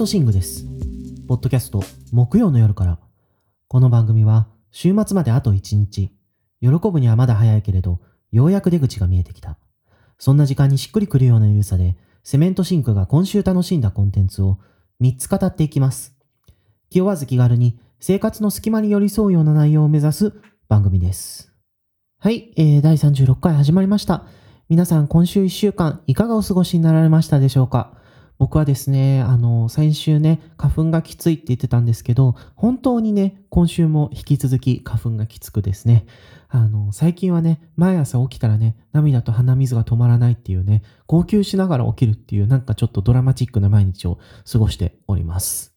トシングです。ポッドキャスト、木曜の夜から。この番組は、週末まであと1日。喜ぶにはまだ早いけれど、ようやく出口が見えてきた。そんな時間にしっくりくるようなゆるさで、セメントシンクが今週楽しんだコンテンツを3つ語っていきます。気負わず気軽に生活の隙間に寄り添うような内容を目指す番組です。はい、えー、第36回始まりました。皆さん今週1週間いかがお過ごしになられましたでしょうか？僕はですね、あの、先週ね、花粉がきついって言ってたんですけど、本当にね、今週も引き続き花粉がきつくですね。あの、最近はね、毎朝起きたらね、涙と鼻水が止まらないっていうね、号泣しながら起きるっていう、なんかちょっとドラマチックな毎日を過ごしております。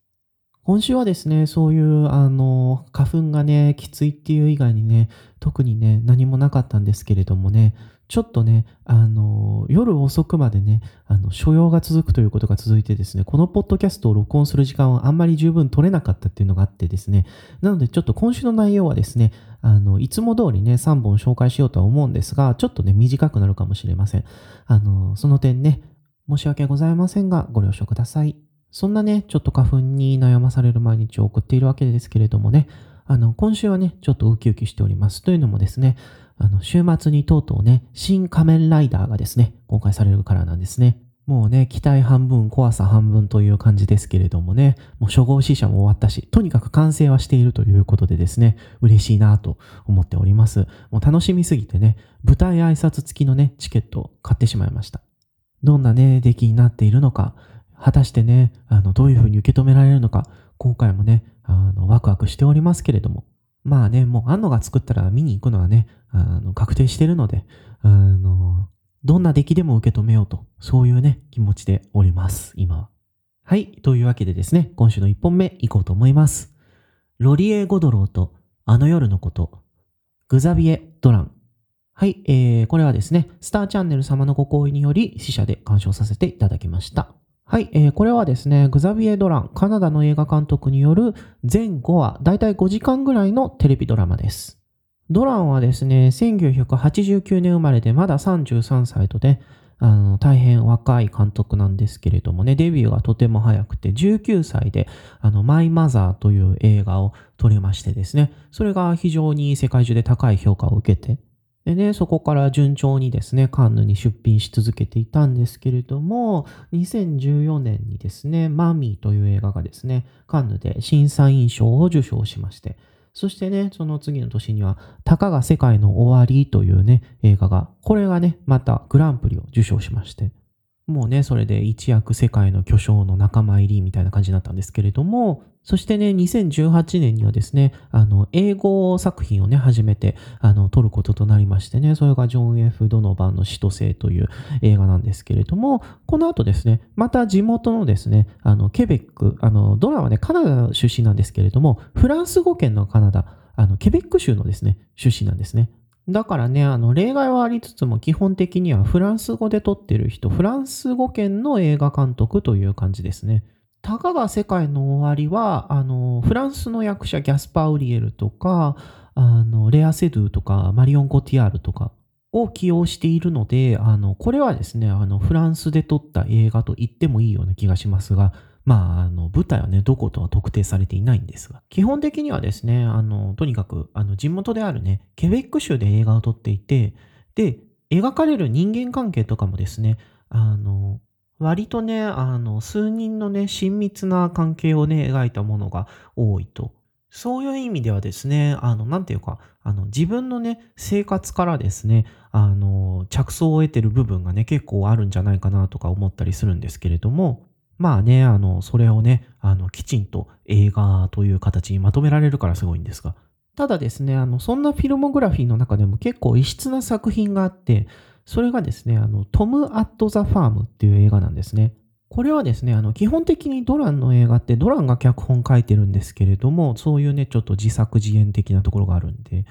今週はですね、そういう、あの、花粉がね、きついっていう以外にね、特にね、何もなかったんですけれどもね、ちょっとね、あの、夜遅くまでね、あの、所用が続くということが続いてですね、このポッドキャストを録音する時間はあんまり十分取れなかったっていうのがあってですね、なのでちょっと今週の内容はですね、あの、いつも通りね、3本紹介しようとは思うんですが、ちょっとね、短くなるかもしれません。あの、その点ね、申し訳ございませんが、ご了承ください。そんなね、ちょっと花粉に悩まされる毎日を送っているわけですけれどもね、あの、今週はね、ちょっとウキウキしております。というのもですね、あの、週末にとうとうね、新仮面ライダーがですね、公開されるからなんですね。もうね、期待半分、怖さ半分という感じですけれどもね、もう初号試写も終わったし、とにかく完成はしているということでですね、嬉しいなと思っております。もう楽しみすぎてね、舞台挨拶付きのね、チケットを買ってしまいました。どんなね、出来になっているのか、果たしてね、あの、どういうふうに受け止められるのか、今回もね、あの、ワクワクしておりますけれども、まあね、もう安野が作ったら見に行くのはね、あの、確定してるので、あの、どんな出来でも受け止めようと、そういうね、気持ちでおります、今は。はい、というわけでですね、今週の1本目行こうと思います。ロリエ・ゴドローとあの夜のこと、グザビエ・ドラン。はい、えー、これはですね、スターチャンネル様のご好意により、死者で鑑賞させていただきました。はい、えー、これはですね、グザビエ・ドラン、カナダの映画監督による全5話、だいたい5時間ぐらいのテレビドラマです。ドランはですね、1989年生まれでまだ33歳とね、あの大変若い監督なんですけれどもね、デビューがとても早くて、19歳で、あの、マイ・マザーという映画を撮りましてですね、それが非常に世界中で高い評価を受けて、でね、そこから順調にですね、カンヌに出品し続けていたんですけれども、2014年にですね、マミーという映画がですね、カンヌで審査員賞を受賞しまして、そしてね、その次の年には、たかが世界の終わりというね、映画が、これがね、またグランプリを受賞しまして、もうね、それで一躍世界の巨匠の仲間入りみたいな感じになったんですけれども、そしてね、2018年にはですね、あの、英語作品をね、初めて、あの、撮ることとなりましてね、それがジョン・ F・ ドノバンの使徒性という映画なんですけれども、この後ですね、また地元のですね、あの、ケベック、あの、ドラはね、カナダ出身なんですけれども、フランス語圏のカナダ、あの、ケベック州のですね、出身なんですね。だからね、あの、例外はありつつも、基本的にはフランス語で撮ってる人、フランス語圏の映画監督という感じですね。たかが世界の終わりは、あの、フランスの役者ギャスパー・ウリエルとか、あの、レア・セドゥとか、マリオン・コティアールとかを起用しているので、あの、これはですね、あの、フランスで撮った映画と言ってもいいような気がしますが、まあ、あの、舞台はね、どことは特定されていないんですが、基本的にはですね、あの、とにかく、あの、地元であるね、ケベック州で映画を撮っていて、で、描かれる人間関係とかもですね、あの、割とね、あの、数人のね、親密な関係をね、描いたものが多いと。そういう意味ではですね、あの、なんていうか、あの、自分のね、生活からですね、あの、着想を得てる部分がね、結構あるんじゃないかなとか思ったりするんですけれども、まあね、あの、それをね、あの、きちんと映画という形にまとめられるからすごいんですが。ただですね、あの、そんなフィルモグラフィーの中でも結構異質な作品があって、それがですね、あの、トム・アット・ザ・ファームっていう映画なんですね。これはですね、あの、基本的にドランの映画ってドランが脚本書いてるんですけれども、そういうね、ちょっと自作自演的なところがあるんで、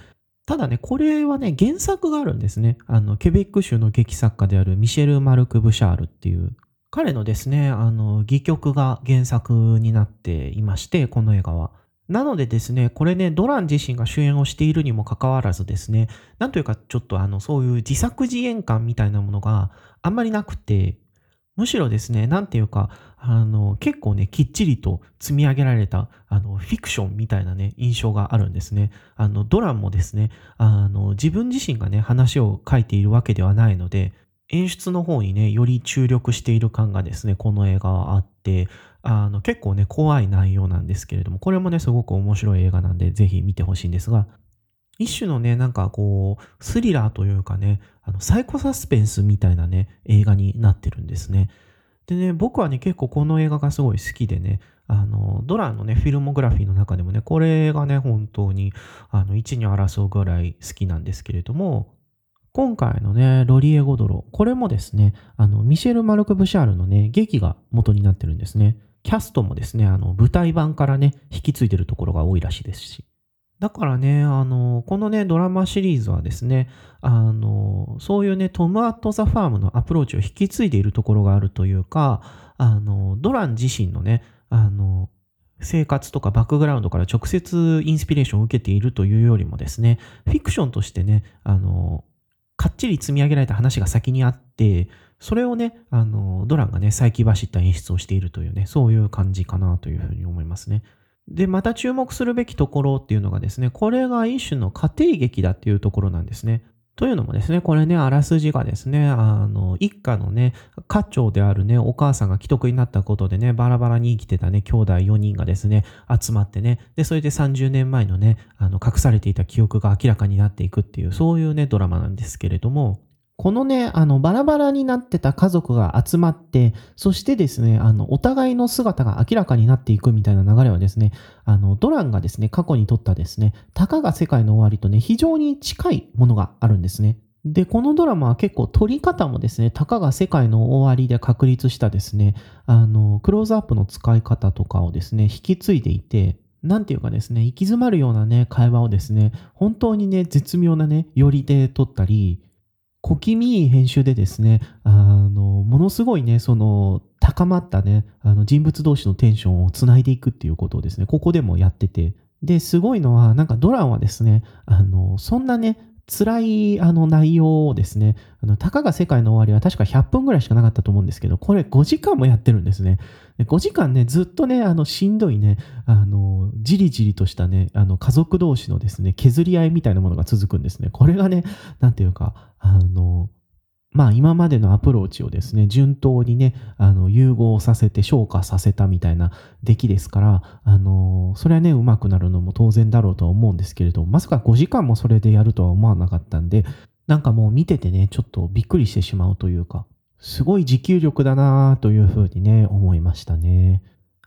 ただね、これはね、原作があるんですね。あの、ケベック州の劇作家であるミシェル・マルク・ブシャールっていう、彼のですね、あの、戯曲が原作になっていまして、この映画は。なのでですね、これね、ドラン自身が主演をしているにもかかわらずですね、なんというかちょっとあの、そういう自作自演感みたいなものがあんまりなくて、むしろですね、なんていうか、あの、結構ね、きっちりと積み上げられた、あの、フィクションみたいなね、印象があるんですね。あの、ドランもですね、あの、自分自身がね、話を書いているわけではないので、演出の方にね、より注力している感がですね、この映画はあって、あの、結構ね、怖い内容なんですけれども、これもね、すごく面白い映画なんで、ぜひ見てほしいんですが、一種のね、なんかこう、スリラーというかね、あの、サイコサスペンスみたいなね、映画になってるんですね。でね、僕はね、結構この映画がすごい好きでね、あの、ドラのね、フィルモグラフィーの中でもね、これがね、本当に、あの、1に争うぐらい好きなんですけれども、今回のね、ロリエ・ゴドロ、これもですね、あの、ミシェル・マルク・ブシャールのね、劇が元になってるんですね。キャストもですね、あの、舞台版からね、引き継いでるところが多いらしいですし。だからね、あの、このね、ドラマシリーズはですね、あの、そういうね、トム・アット・ザ・ファームのアプローチを引き継いでいるところがあるというか、あの、ドラン自身のね、あの、生活とかバックグラウンドから直接インスピレーションを受けているというよりもですね、フィクションとしてね、あの、かっちり積み上げられた話が先にあって、それをね、あの、ドランがね、再起走った演出をしているというね、そういう感じかなというふうに思いますね。で、また注目するべきところっていうのがですね、これが一種の家庭劇だっていうところなんですね。というのもですね、これね、あらすじがですね、あの、一家のね、家長であるね、お母さんが既得になったことでね、バラバラに生きてたね、兄弟4人がですね、集まってね、で、それで30年前のね、あの、隠されていた記憶が明らかになっていくっていう、そういうね、ドラマなんですけれども、このね、あの、バラバラになってた家族が集まって、そしてですね、あの、お互いの姿が明らかになっていくみたいな流れはですね、あの、ドランがですね、過去に撮ったですね、たかが世界の終わりとね、非常に近いものがあるんですね。で、このドラマは結構撮り方もですね、たかが世界の終わりで確立したですね、あの、クローズアップの使い方とかをですね、引き継いでいて、なんていうかですね、行き詰まるようなね、会話をですね、本当にね、絶妙なね、寄りで撮ったり、小気味いい編集でですね、あの、ものすごいね、その、高まったね、あの人物同士のテンションをつないでいくっていうことをですね、ここでもやってて、で、すごいのは、なんかドラはですね、あの、そんなね、辛いあの内容をですね、あの、たかが世界の終わりは確か100分ぐらいしかなかったと思うんですけど、これ5時間もやってるんですね。5時間ね、ずっとね、あの、しんどいね、あの、じりじりとしたね、あの、家族同士のですね、削り合いみたいなものが続くんですね。これがね、なんていうか、あの、まあ今までのアプローチをですね、順当にね、あの、融合させて昇華させたみたいな出来ですから、あの、それはね、上手くなるのも当然だろうとは思うんですけれど、まさか5時間もそれでやるとは思わなかったんで、なんかもう見ててね、ちょっとびっくりしてしまうというか、すごい持久力だなというふうにね、思いましたね。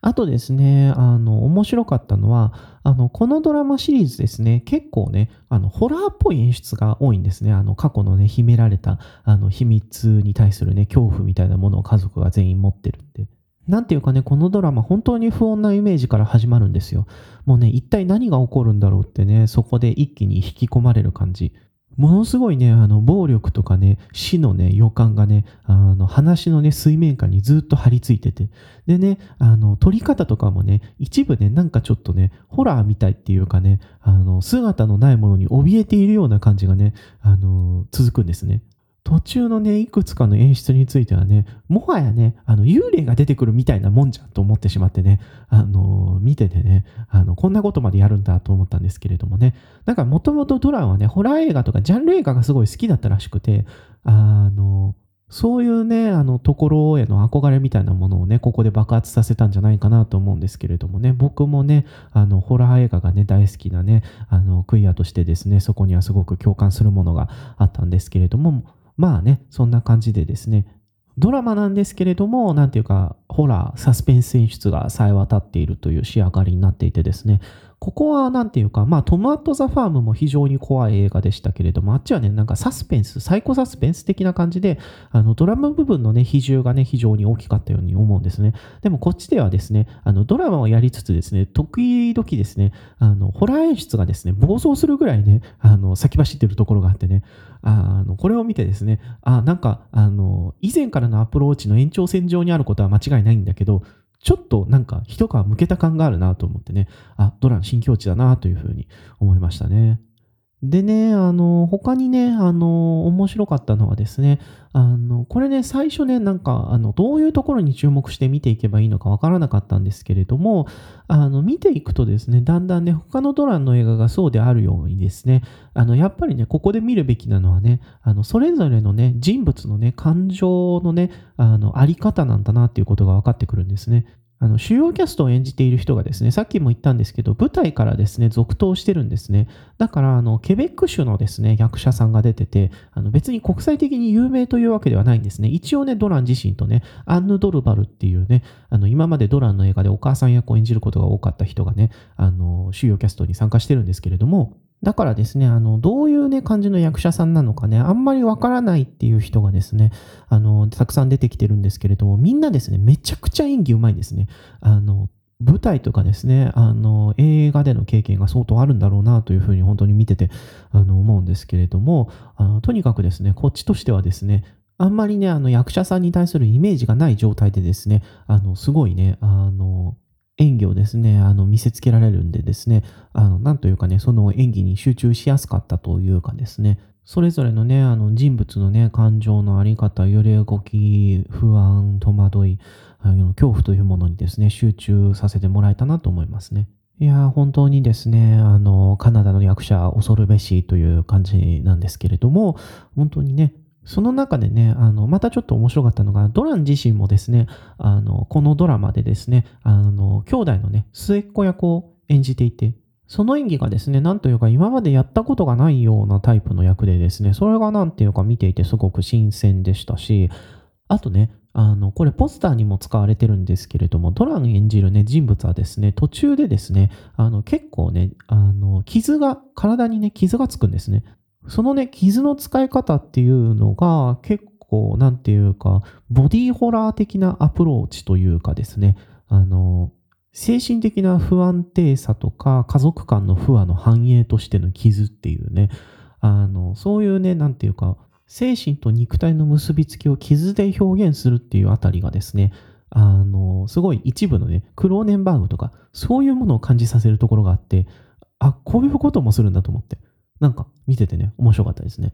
あとですね、あの、面白かったのは、あの、このドラマシリーズですね、結構ね、あの、ホラーっぽい演出が多いんですね。あの、過去のね、秘められた、あの、秘密に対するね、恐怖みたいなものを家族が全員持ってるんで。なんていうかね、このドラマ本当に不穏なイメージから始まるんですよ。もうね、一体何が起こるんだろうってね、そこで一気に引き込まれる感じ。ものすごいね、あの、暴力とかね、死のね、予感がね、あの、話のね、水面下にずっと張り付いてて。でね、あの、撮り方とかもね、一部ね、なんかちょっとね、ホラーみたいっていうかね、あの、姿のないものに怯えているような感じがね、あの、続くんですね。途中のね、いくつかの演出についてはね、もはやね、あの、幽霊が出てくるみたいなもんじゃんと思ってしまってね、あの、見ててね、あの、こんなことまでやるんだと思ったんですけれどもね、なんかもともとドランはね、ホラー映画とかジャンル映画がすごい好きだったらしくて、あの、そういうね、あの、ところへの憧れみたいなものをね、ここで爆発させたんじゃないかなと思うんですけれどもね、僕もね、あの、ホラー映画がね、大好きなね、あの、クイアとしてですね、そこにはすごく共感するものがあったんですけれども、まあね、そんな感じでですね、ドラマなんですけれども、なんていうか、ホラー、サスペンス演出がさえ渡っているという仕上がりになっていてですね、ここはなんていうか、まあ、トム・アット・ザ・ファームも非常に怖い映画でしたけれども、あっちはね、なんかサスペンス、サイコサスペンス的な感じで、あの、ドラマ部分のね、比重がね、非常に大きかったように思うんですね。でもこっちではですね、あの、ドラマをやりつつですね、得意時ですね、あの、ホラー演出がですね、暴走するぐらいね、あの、先走ってるところがあってね、あの、これを見てですね、あ、なんか、あの、以前からのアプローチの延長線上にあることは間違いないんだけど、ちょっとなんか一皮むけた感があるなと思ってね、あ、ドラン新境地だなというふうに思いましたね。でね、あの、他にね、あの、面白かったのはですね、あの、これね、最初ね、なんか、あの、どういうところに注目して見ていけばいいのかわからなかったんですけれども、あの、見ていくとですね、だんだんね、他のドランの映画がそうであるようにですね、あの、やっぱりね、ここで見るべきなのはね、あの、それぞれのね、人物のね、感情のね、あの、あり方なんだなっていうことが分かってくるんですね。あの主要キャストを演じている人がですね、さっきも言ったんですけど、舞台からですね、続投してるんですね。だから、あの、ケベック州のですね、役者さんが出てて、あの別に国際的に有名というわけではないんですね。一応ね、ドラン自身とね、アンヌ・ドルバルっていうね、あの、今までドランの映画でお母さん役を演じることが多かった人がね、あの、主要キャストに参加してるんですけれども、だからですね、あの、どういうね、感じの役者さんなのかね、あんまりわからないっていう人がですね、あの、たくさん出てきてるんですけれども、みんなですね、めちゃくちゃ演技うまいんですね。あの、舞台とかですね、あの、映画での経験が相当あるんだろうなというふうに本当に見てて、あの、思うんですけれども、あの、とにかくですね、こっちとしてはですね、あんまりね、あの、役者さんに対するイメージがない状態でですね、あの、すごいね、あの、演技をですね、あの見せつけられるんでですね、あの、なんというかね、その演技に集中しやすかったというかですね、それぞれのね、あの人物のね、感情のあり方、揺れ動き、不安、戸惑い、あの恐怖というものにですね、集中させてもらえたなと思いますね。いや、本当にですね、あの、カナダの役者、恐るべしという感じなんですけれども、本当にね、その中でね、あの、またちょっと面白かったのが、ドラン自身もですね、あの、このドラマでですね、あの、兄弟のね、末っ子役を演じていて、その演技がですね、なんというか今までやったことがないようなタイプの役でですね、それがなんていうか見ていてすごく新鮮でしたし、あとね、あの、これポスターにも使われてるんですけれども、ドラン演じるね、人物はですね、途中でですね、あの、結構ね、あの、傷が、体にね、傷がつくんですね。そのね、傷の使い方っていうのが結構、なんていうか、ボディーホラー的なアプローチというかですね、あの、精神的な不安定さとか家族間の不和の反映としての傷っていうね、あの、そういうね、なんていうか、精神と肉体の結びつきを傷で表現するっていうあたりがですね、あの、すごい一部のね、クローネンバーグとか、そういうものを感じさせるところがあって、あ、こういうこともするんだと思って。なんか見ててね、面白かったですね。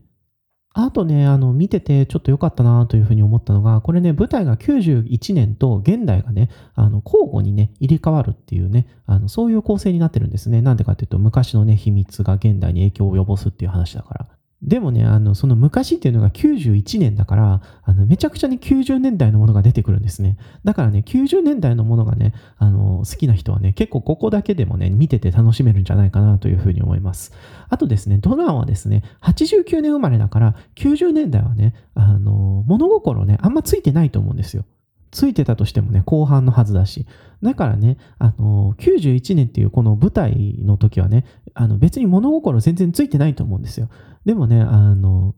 あとね、あの、見ててちょっと良かったなというふうに思ったのが、これね、舞台が91年と現代がね、あの、交互にね、入れ替わるっていうね、あの、そういう構成になってるんですね。なんでかっていうと、昔のね、秘密が現代に影響を及ぼすっていう話だから。でもね、あの、その昔っていうのが91年だから、あの、めちゃくちゃに90年代のものが出てくるんですね。だからね、90年代のものがね、あの、好きな人はね、結構ここだけでもね、見てて楽しめるんじゃないかなというふうに思います。あとですね、ドランはですね、89年生まれだから、90年代はね、あの、物心ね、あんまついてないと思うんですよ。ついてたとしてもね、後半のはずだし。だからね、あの、91年っていうこの舞台の時はね、あの別に物心全然ついてないと思うんですよ。でもね、あの、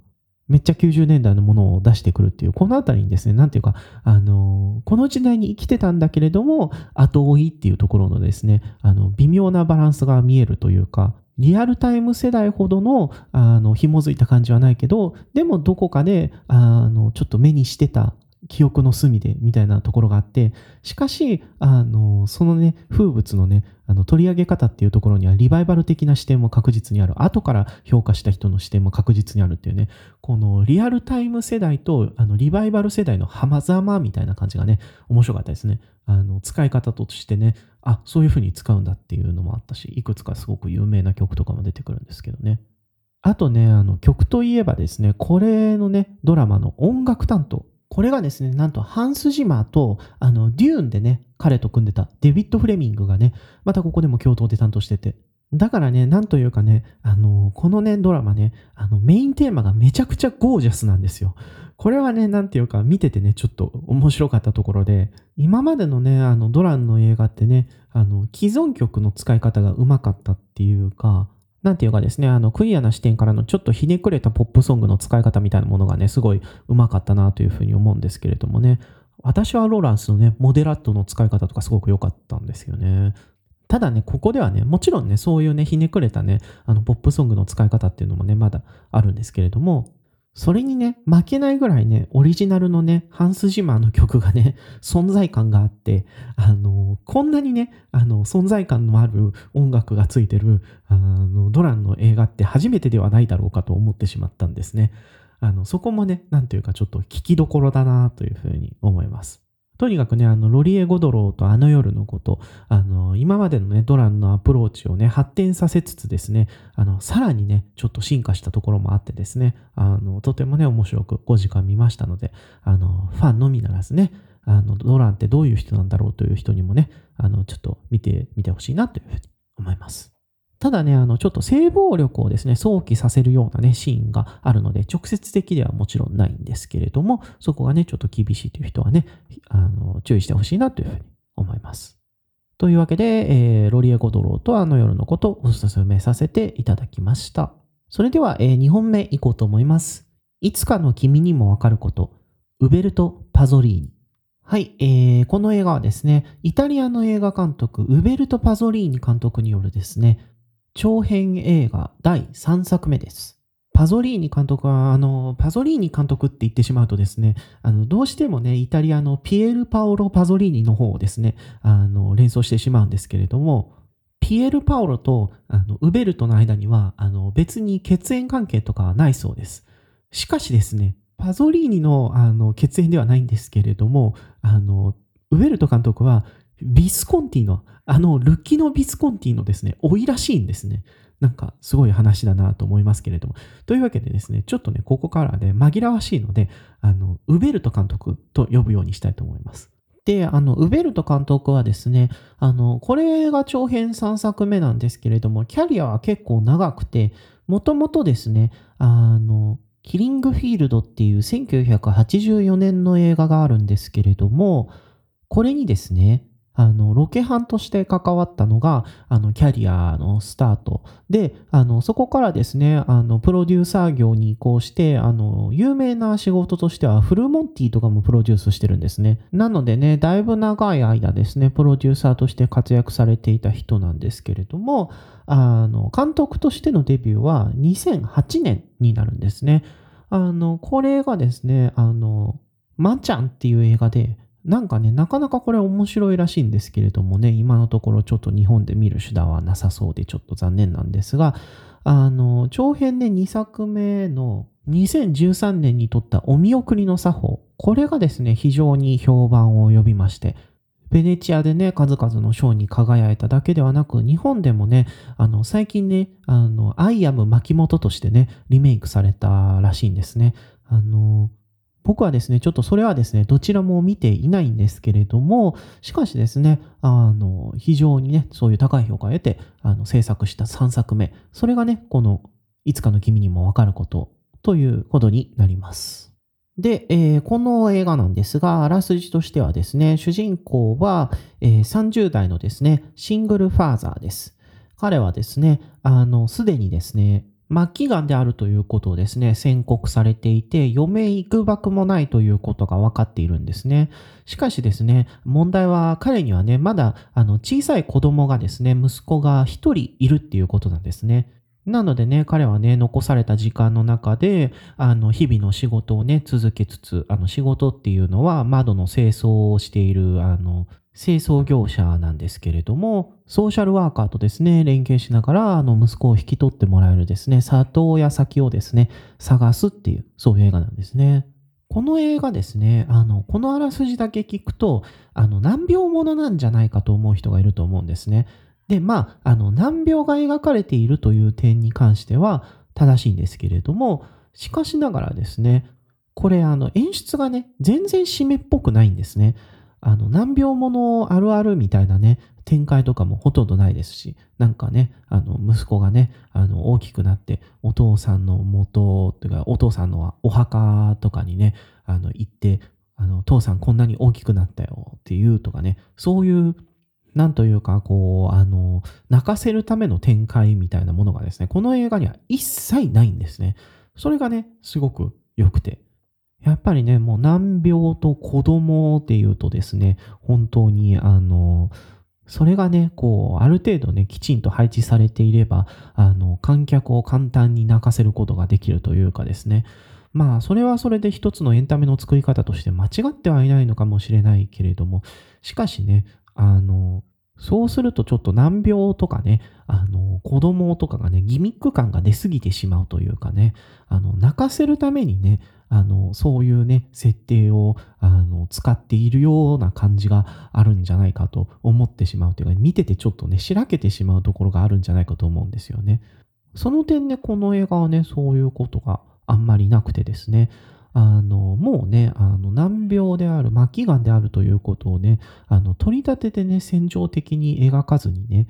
めっちゃ90年代のものを出してくるっていう、このあたりにですね、なんていうか、あの、この時代に生きてたんだけれども、後追いっていうところのですね、あの、微妙なバランスが見えるというか、リアルタイム世代ほどの、あの、紐づいた感じはないけど、でもどこかで、あの、ちょっと目にしてた記憶の隅でみたいなところがあって、しかし、あの、そのね、風物のね、あの取り上げ方っていうところにはリバイバル的な視点も確実にある。後から評価した人の視点も確実にあるっていうね、このリアルタイム世代とあのリバイバル世代の浜ざみたいな感じがね、面白かったですね。あの、使い方としてね、あ、そういう風に使うんだっていうのもあったし、いくつかすごく有名な曲とかも出てくるんですけどね。あとね、あの曲といえばですね、これのね、ドラマの音楽担当。これがですね、なんとハンス・ジマーと、あの、デューンでね、彼と組んでたデビッド・フレミングがね、またここでも共同で担当してて。だからね、なんというかね、あの、このね、ドラマね、あの、メインテーマがめちゃくちゃゴージャスなんですよ。これはね、なんていうか、見ててね、ちょっと面白かったところで、今までのね、あの、ドランの映画ってね、あの、既存曲の使い方がうまかったっていうか、なんていうかですね、あの、クリアな視点からのちょっとひねくれたポップソングの使い方みたいなものがね、すごいうまかったなというふうに思うんですけれどもね、私はローランスのね、モデラットの使い方とかすごく良かったんですよね。ただね、ここではね、もちろんね、そういうね、ひねくれたね、あの、ポップソングの使い方っていうのもね、まだあるんですけれども、それにね、負けないぐらいね、オリジナルのね、ハンス・ジマーの曲がね、存在感があって、あの、こんなにね、あの、存在感のある音楽がついてる、あの、ドランの映画って初めてではないだろうかと思ってしまったんですね。あの、そこもね、なんというかちょっと聞きどころだなというふうに思います。とにかくね、あの、ロリエ・ゴドローとあの夜のこと、あの、今までのね、ドランのアプローチをね、発展させつつですね、あの、さらにね、ちょっと進化したところもあってですね、あの、とてもね、面白く5時間見ましたので、あの、ファンのみならずね、あの、ドランってどういう人なんだろうという人にもね、あの、ちょっと見てみてほしいなというふうに思います。ただね、あの、ちょっと性暴力をですね、想起させるようなね、シーンがあるので、直接的ではもちろんないんですけれども、そこがね、ちょっと厳しいという人はね、あの、注意してほしいなというふうに思います。というわけで、えー、ロリエ・ゴドローとあの夜のことをお勧めさせていただきました。それでは、えー、2本目いこうと思います。いつかの君にもわかること、ウベルト・パゾリーニ。はい、えー、この映画はですね、イタリアの映画監督、ウベルト・パゾリーニ監督によるですね、長編映画第3作目です。パゾリーニ監督は、あの、パゾリーニ監督って言ってしまうとですね、あの、どうしてもね、イタリアのピエール・パオロ・パゾリーニの方をですね、あの、連想してしまうんですけれども、ピエール・パオロとあのウベルトの間には、あの、別に血縁関係とかはないそうです。しかしですね、パゾリーニのあの血縁ではないんですけれども、あの、ウベルト監督はビスコンティの、あの、ルキノ・ビスコンティのですね、老いらしいんですね。なんか、すごい話だなと思いますけれども。というわけでですね、ちょっとね、ここからで、紛らわしいので、あの、ウベルト監督と呼ぶようにしたいと思います。で、あの、ウベルト監督はですね、あの、これが長編3作目なんですけれども、キャリアは結構長くて、もともとですね、あの、キリングフィールドっていう1984年の映画があるんですけれども、これにですね、あの、ロケハンとして関わったのが、あの、キャリアのスタート。で、あの、そこからですね、あの、プロデューサー業に移行して、あの、有名な仕事としては、フルモンティとかもプロデュースしてるんですね。なのでね、だいぶ長い間ですね、プロデューサーとして活躍されていた人なんですけれども、あの、監督としてのデビューは2008年になるんですね。あの、これがですね、あの、マちゃんっていう映画で、なんかね、なかなかこれ面白いらしいんですけれどもね、今のところちょっと日本で見る手段はなさそうでちょっと残念なんですが、あの、長編で2作目の2013年に撮ったお見送りの作法、これがですね、非常に評判を呼びまして、ベネチアでね、数々の賞に輝いただけではなく、日本でもね、あの、最近ね、あの、アイアム巻本としてね、リメイクされたらしいんですね。あの、僕はですね、ちょっとそれはですね、どちらも見ていないんですけれども、しかしですね、あの、非常にね、そういう高い評価を得て、あの、制作した3作目、それがね、この、いつかの君にもわかることということになります。で、えー、この映画なんですが、あらすじとしてはですね、主人公は、えー、30代のですね、シングルファーザーです。彼はですね、あの、すでにですね、末期癌であるということをですね、宣告されていて、余命いくばくもないということが分かっているんですね。しかしですね、問題は彼にはね、まだあの小さい子供がですね、息子が一人いるっていうことなんですね。なのでね、彼はね、残された時間の中で、あの、日々の仕事をね、続けつつ、あの、仕事っていうのは窓の清掃をしている、あの、清掃業者なんですけれども、ソーシャルワーカーとですね、連携しながら、あの、息子を引き取ってもらえるですね、里親先をですね、探すっていう、そういう映画なんですね。この映画ですね、あの、このあらすじだけ聞くと、あの、難病ものなんじゃないかと思う人がいると思うんですね。で、まあ、あの、難病が描かれているという点に関しては正しいんですけれども、しかしながらですね、これ、あの、演出がね、全然締めっぽくないんですね。あの、難病ものあるあるみたいなね、展開とかもほとんどないですし、なんかね、あの、息子がね、あの、大きくなって、お父さんの元、というか、お父さんのお墓とかにね、あの、行って、あの、父さんこんなに大きくなったよっていうとかね、そういう、なんというか、こう、あの、泣かせるための展開みたいなものがですね、この映画には一切ないんですね。それがね、すごく良くて。やっぱりね、もう難病と子供っていうとですね、本当にあの、それがね、こう、ある程度ね、きちんと配置されていれば、あの、観客を簡単に泣かせることができるというかですね、まあ、それはそれで一つのエンタメの作り方として間違ってはいないのかもしれないけれども、しかしね、あの、そうするとちょっと難病とかね、あの、子供とかがね、ギミック感が出すぎてしまうというかね、あの、泣かせるためにね、あの、そういうね、設定を、あの、使っているような感じがあるんじゃないかと思ってしまうというか、見ててちょっとね、しらけてしまうところがあるんじゃないかと思うんですよね。その点ね、この映画はね、そういうことがあんまりなくてですね、あの、もうね、あの、難病である、末期がんであるということをね、あの、取り立ててね、戦場的に描かずにね、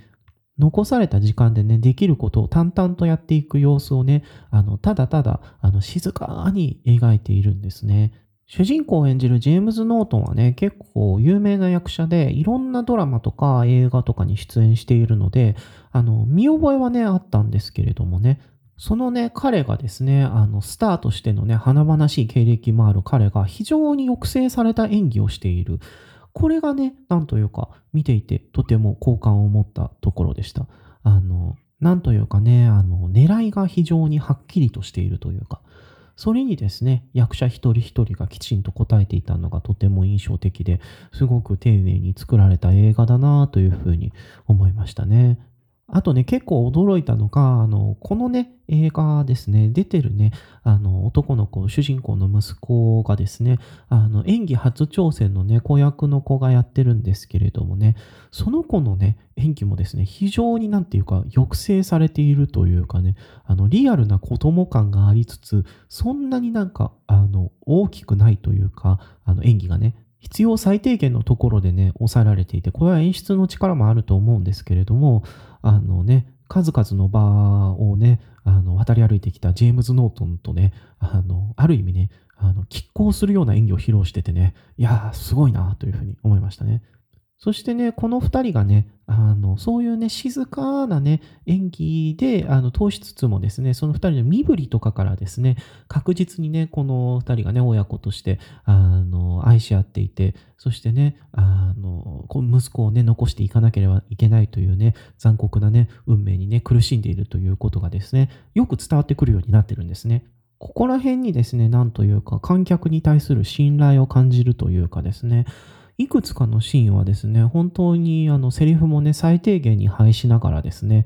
残された時間でね、できることを淡々とやっていく様子をね、あの、ただただ、あの、静かに描いているんですね。主人公を演じるジェームズ・ノートンはね、結構有名な役者で、いろんなドラマとか映画とかに出演しているので、あの、見覚えはね、あったんですけれどもね、そのね、彼がですね、あの、スターとしてのね、華々しい経歴もある彼が非常に抑制された演技をしている。これがね、なんというか、見ていてとても好感を持ったところでした。あの、なんというかね、あの、狙いが非常にはっきりとしているというか、それにですね、役者一人一人がきちんと答えていたのがとても印象的で、すごく丁寧に作られた映画だなというふうに思いましたね。あとね、結構驚いたのが、あの、このね、映画ですね、出てるね、あの、男の子、主人公の息子がですね、あの、演技初挑戦のね、子役の子がやってるんですけれどもね、その子のね、演技もですね、非常になんていうか、抑制されているというかね、あの、リアルな子供感がありつつ、そんなになんか、あの、大きくないというか、あの、演技がね、必要最低限のところでね、抑えられていて、これは演出の力もあると思うんですけれども、あのね、数々の場をね、あの渡り歩いてきたジェームズ・ノートンとね、あの、ある意味ね、あの、拮抗するような演技を披露しててね、いやー、すごいなというふうに思いましたね。そしてね、この2人がね、あの、そういうね、静かなね、演技で、あの、通しつつもですね、その2人の身振りとかからですね、確実にね、この2人がね、親子として、あの、愛し合っていて、そしてね、あの、息子をね、残していかなければいけないというね、残酷なね、運命にね、苦しんでいるということがですね、よく伝わってくるようになってるんですね。ここら辺にですね、なんというか、観客に対する信頼を感じるというかですね、いくつかのシーンはですね、本当にあのセリフもね、最低限に配しながらですね、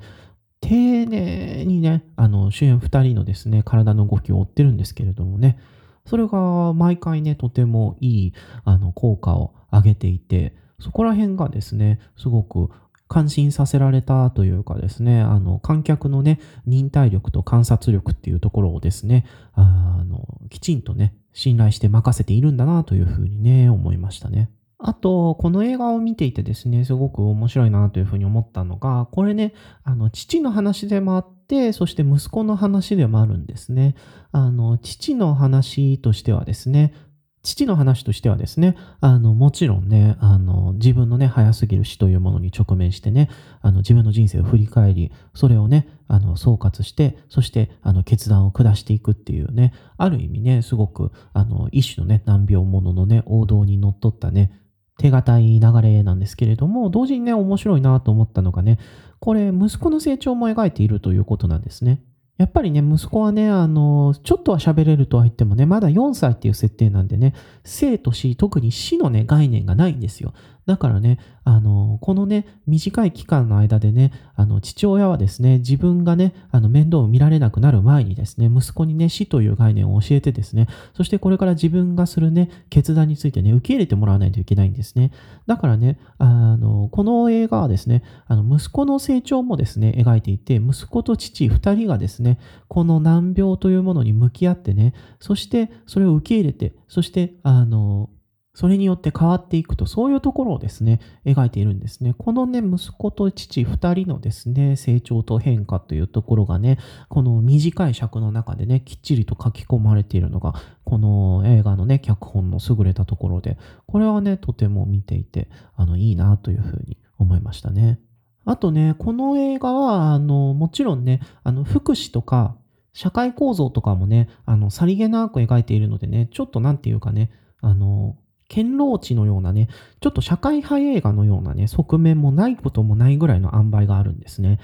丁寧にね、あの主演2人のですね、体の動きを追ってるんですけれどもね、それが毎回ね、とてもいいあの効果を上げていて、そこら辺がですね、すごく感心させられたというかですね、あの、観客のね、忍耐力と観察力っていうところをですね、あの、きちんとね、信頼して任せているんだなというふうにね、思いましたね。あと、この映画を見ていてですね、すごく面白いなというふうに思ったのが、これね、あの、父の話でもあって、そして息子の話でもあるんですね。あの、父の話としてはですね、父の話としてはですね、あの、もちろんね、あの、自分のね、早すぎる死というものに直面してね、あの、自分の人生を振り返り、それをね、あの、総括して、そして、あの、決断を下していくっていうね、ある意味ね、すごく、あの、一種のね、難病もののね、王道にのっとったね、手堅い流れなんですけれども、同時にね、面白いなと思ったのがね、これ、息子の成長も描いているということなんですね。やっぱりね、息子はね、あの、ちょっとは喋れるとは言ってもね、まだ4歳っていう設定なんでね、生と死、特に死のね、概念がないんですよ。だからね、あの、このね、短い期間の間でね、あの、父親はですね、自分がね、あの、面倒を見られなくなる前にですね、息子にね、死という概念を教えてですね、そしてこれから自分がするね、決断についてね、受け入れてもらわないといけないんですね。だからね、あの、この映画はですね、あの、息子の成長もですね、描いていて、息子と父二人がですね、この難病というものに向き合ってね、そしてそれを受け入れて、そして、あの、それによって変わっていくと、そういうところをですね、描いているんですね。このね、息子と父二人のですね、成長と変化というところがね、この短い尺の中でね、きっちりと書き込まれているのが、この映画のね、脚本の優れたところで、これはね、とても見ていて、あの、いいなというふうに思いましたね。あとね、この映画は、あの、もちろんね、あの、福祉とか、社会構造とかもね、あの、さりげなく描いているのでね、ちょっとなんていうかね、あの、堅牢地のようなね、ちょっと社会派映画のようなね、側面もないこともないぐらいの塩梅があるんですね。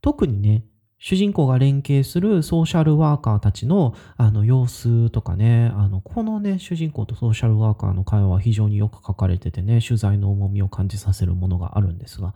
特にね、主人公が連携するソーシャルワーカーたちのあの様子とかね、あの、このね、主人公とソーシャルワーカーの会話は非常によく書かれててね、取材の重みを感じさせるものがあるんですが、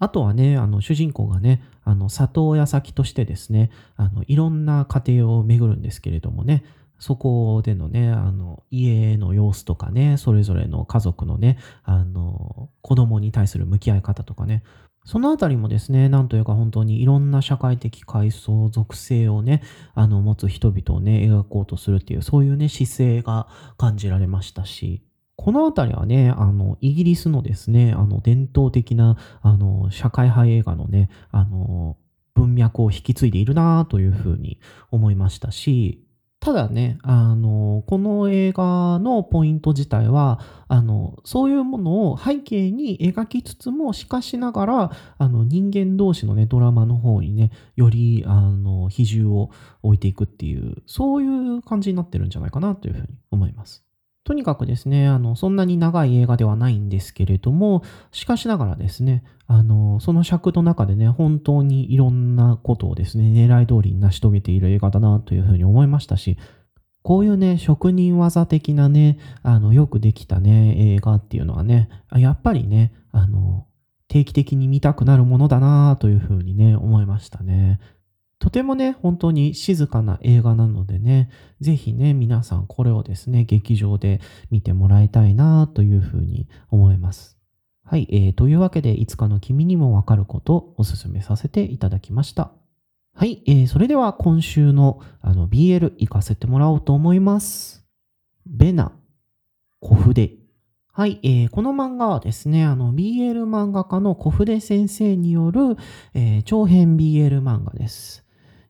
あとはね、あの、主人公がね、あの、里親先としてですね、あの、いろんな家庭を巡るんですけれどもね、そこでのね、あの、家の様子とかね、それぞれの家族のね、あの、子供に対する向き合い方とかね、そのあたりもですね、なんというか本当にいろんな社会的階層、属性をね、あの、持つ人々をね、描こうとするっていう、そういうね、姿勢が感じられましたし、このあたりはね、あの、イギリスのですね、あの、伝統的な、あの、社会派映画のね、あの、文脈を引き継いでいるなというふうに思いましたし、ただね、あの、この映画のポイント自体は、あの、そういうものを背景に描きつつも、しかしながら、あの、人間同士のね、ドラマの方にね、より、あの、比重を置いていくっていう、そういう感じになってるんじゃないかなというふうに思います。とにかくですね、あの、そんなに長い映画ではないんですけれども、しかしながらですね、あの、その尺の中でね、本当にいろんなことをですね、狙い通りに成し遂げている映画だなというふうに思いましたし、こういうね、職人技的なね、あの、よくできたね、映画っていうのはね、やっぱりね、あの、定期的に見たくなるものだなというふうにね、思いましたね。とてもね、本当に静かな映画なのでね、ぜひね、皆さんこれをですね、劇場で見てもらいたいなというふうに思います。はい、えー、というわけで、いつかの君にもわかることをお勧めさせていただきました。はい、えー、それでは今週のあの BL 行かせてもらおうと思います。ベナ、小筆。はい、えー、この漫画はですね、あの BL 漫画家の小筆先生による、えー、長編 BL 漫画です。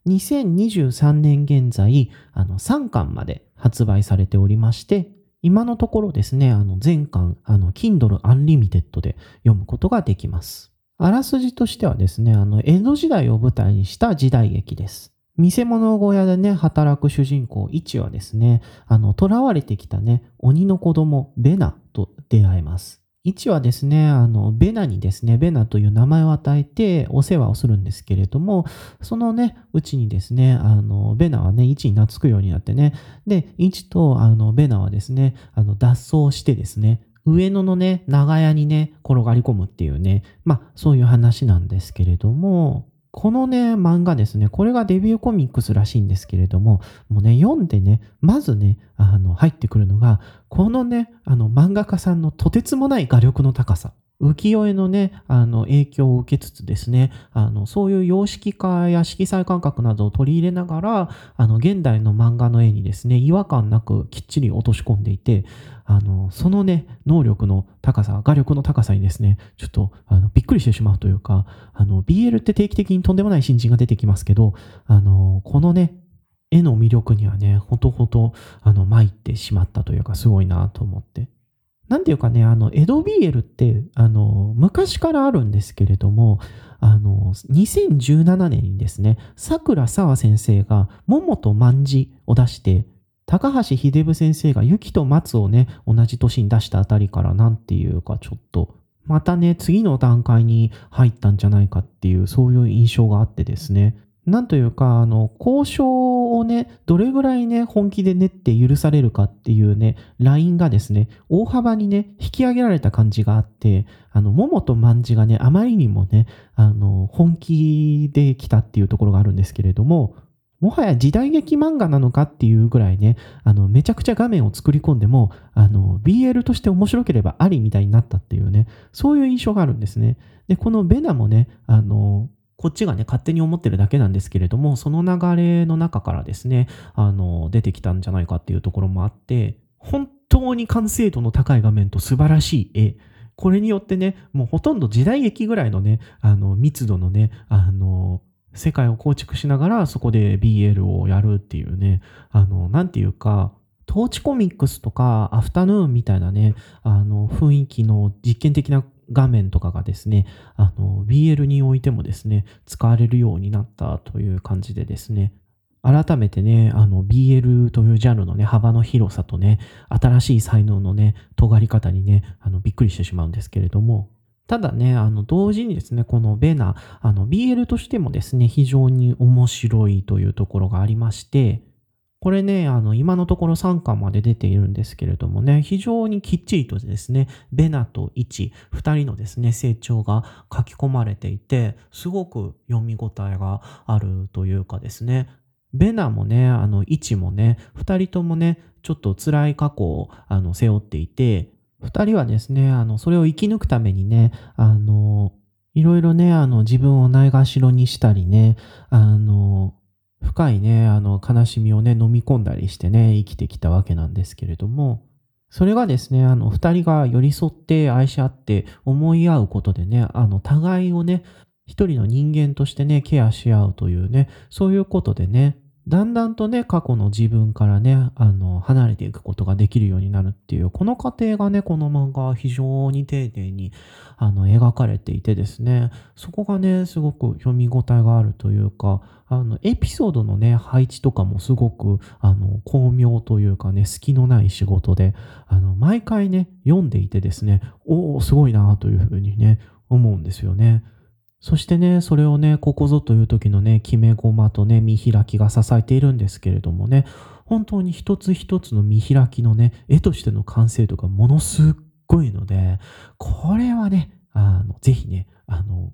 2023年現在、あの、3巻まで発売されておりまして、今のところですね、あの、全巻、あの、Kindle Unlimited で読むことができます。あらすじとしてはですね、あの、江戸時代を舞台にした時代劇です。見せ物小屋でね、働く主人公、一はですね、あの、囚われてきたね、鬼の子供、ベナと出会えます。1はですね、あの、ベナにですね、ベナという名前を与えてお世話をするんですけれども、そのね、うちにですね、あの、ベナはね、1に懐くようになってね、で、1と、あの、ベナはですね、あの、脱走してですね、上野のね、長屋にね、転がり込むっていうね、まあ、そういう話なんですけれども、このね、漫画ですね、これがデビューコミックスらしいんですけれども、もうね、読んでね、まずね、あの、入ってくるのが、このね、あの、漫画家さんのとてつもない画力の高さ。浮世絵のね、あの、影響を受けつつですね、あの、そういう様式化や色彩感覚などを取り入れながら、あの、現代の漫画の絵にですね、違和感なくきっちり落とし込んでいて、あの、そのね、能力の高さ、画力の高さにですね、ちょっと、あの、びっくりしてしまうというか、あの、BL って定期的にとんでもない新人が出てきますけど、あの、このね、絵の魅力にはね、ほとほと、あの、参ってしまったというか、すごいなと思って。なんていうかね、あの、江戸 BL って、あの、昔からあるんですけれども、あの、2017年にですね、桜沢先生が桃と卍を出して、高橋秀夫先生が雪と松をね、同じ年に出したあたりからなんていうかちょっと、またね、次の段階に入ったんじゃないかっていう、そういう印象があってですね。なんというか、あの、交渉をね、どれぐらいね、本気で練って許されるかっていうね、ラインがですね、大幅にね、引き上げられた感じがあって、あの、桃と万がね、あまりにもね、あの、本気で来たっていうところがあるんですけれども、もはや時代劇漫画なのかっていうぐらいね、あの、めちゃくちゃ画面を作り込んでも、あの、BL として面白ければありみたいになったっていうね、そういう印象があるんですね。で、このベナもね、あの、こっちがね、勝手に思ってるだけなんですけれども、その流れの中からですね、あの、出てきたんじゃないかっていうところもあって、本当に完成度の高い画面と素晴らしい絵、これによってね、もうほとんど時代劇ぐらいのね、あの、密度のね、あの、世界を構築しながらそこで BL をやるっていうね、あの、なんていうか、トーチコミックスとかアフタヌーンみたいなね、あの、雰囲気の実験的な画面とかがですね、あの、BL においてもですね、使われるようになったという感じでですね、改めてね、あの、BL というジャンルのね、幅の広さとね、新しい才能のね、尖り方にね、あの、びっくりしてしまうんですけれども、ただね、あの、同時にですね、このベナ、あの、BL としてもですね、非常に面白いというところがありまして、これね、あの、今のところ3巻まで出ているんですけれどもね、非常にきっちりとですね、ベナとイチ、2人のですね、成長が書き込まれていて、すごく読み応えがあるというかですね、ベナもね、あの、イチもね、2人ともね、ちょっと辛い過去をあの背負っていて、2人はですね、あの、それを生き抜くためにね、あの、いろいろね、あの、自分をないがしろにしたりね、あの、深いね、あの、悲しみをね、飲み込んだりしてね、生きてきたわけなんですけれども、それがですね、あの、二人が寄り添って愛し合って思い合うことでね、あの、互いをね、一人の人間としてね、ケアし合うというね、そういうことでね、だんだんとね、過去の自分からね、あの、離れていくことができるようになるっていう、この過程がね、この漫画は非常に丁寧に、あの、描かれていてですね、そこがね、すごく読み応えがあるというか、あの、エピソードのね、配置とかもすごく、あの、巧妙というかね、隙のない仕事で、あの、毎回ね、読んでいてですね、おお、すごいなというふうにね、思うんですよね。そしてね、それをね、ここぞという時のね、決め駒とね、見開きが支えているんですけれどもね、本当に一つ一つの見開きのね、絵としての完成度がものすっごいので、これはね、あの、ぜひね、あの、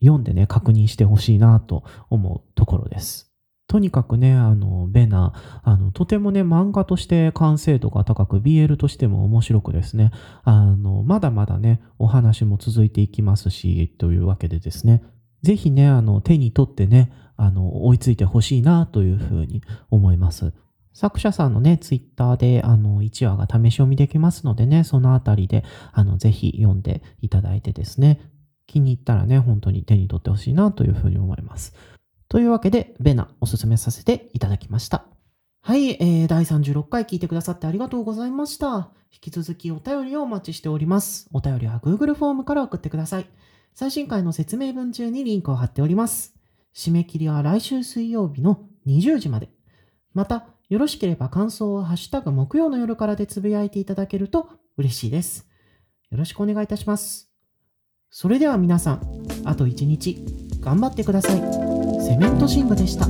読んでね、確認してほしいなと思うところです。とにかくね、あの、ベナ、あの、とてもね、漫画として完成度が高く、BL としても面白くですね、あの、まだまだね、お話も続いていきますし、というわけでですね、ぜひね、あの、手に取ってね、あの、追いついてほしいな、というふうに思います。作者さんのね、ツイッターで、あの、1話が試し読みできますのでね、そのあたりで、あの、ぜひ読んでいただいてですね、気に入ったらね、本当に手に取ってほしいな、というふうに思います。というわけで、ベナおすすめさせていただきました。はい、えー、第36回聞いてくださってありがとうございました。引き続きお便りをお待ちしております。お便りは Google フォームから送ってください。最新回の説明文中にリンクを貼っております。締め切りは来週水曜日の20時まで。また、よろしければ感想をハッシュタグ木曜の夜からでつぶやいていただけると嬉しいです。よろしくお願いいたします。それでは皆さん、あと一日頑張ってください。セメントシングでした。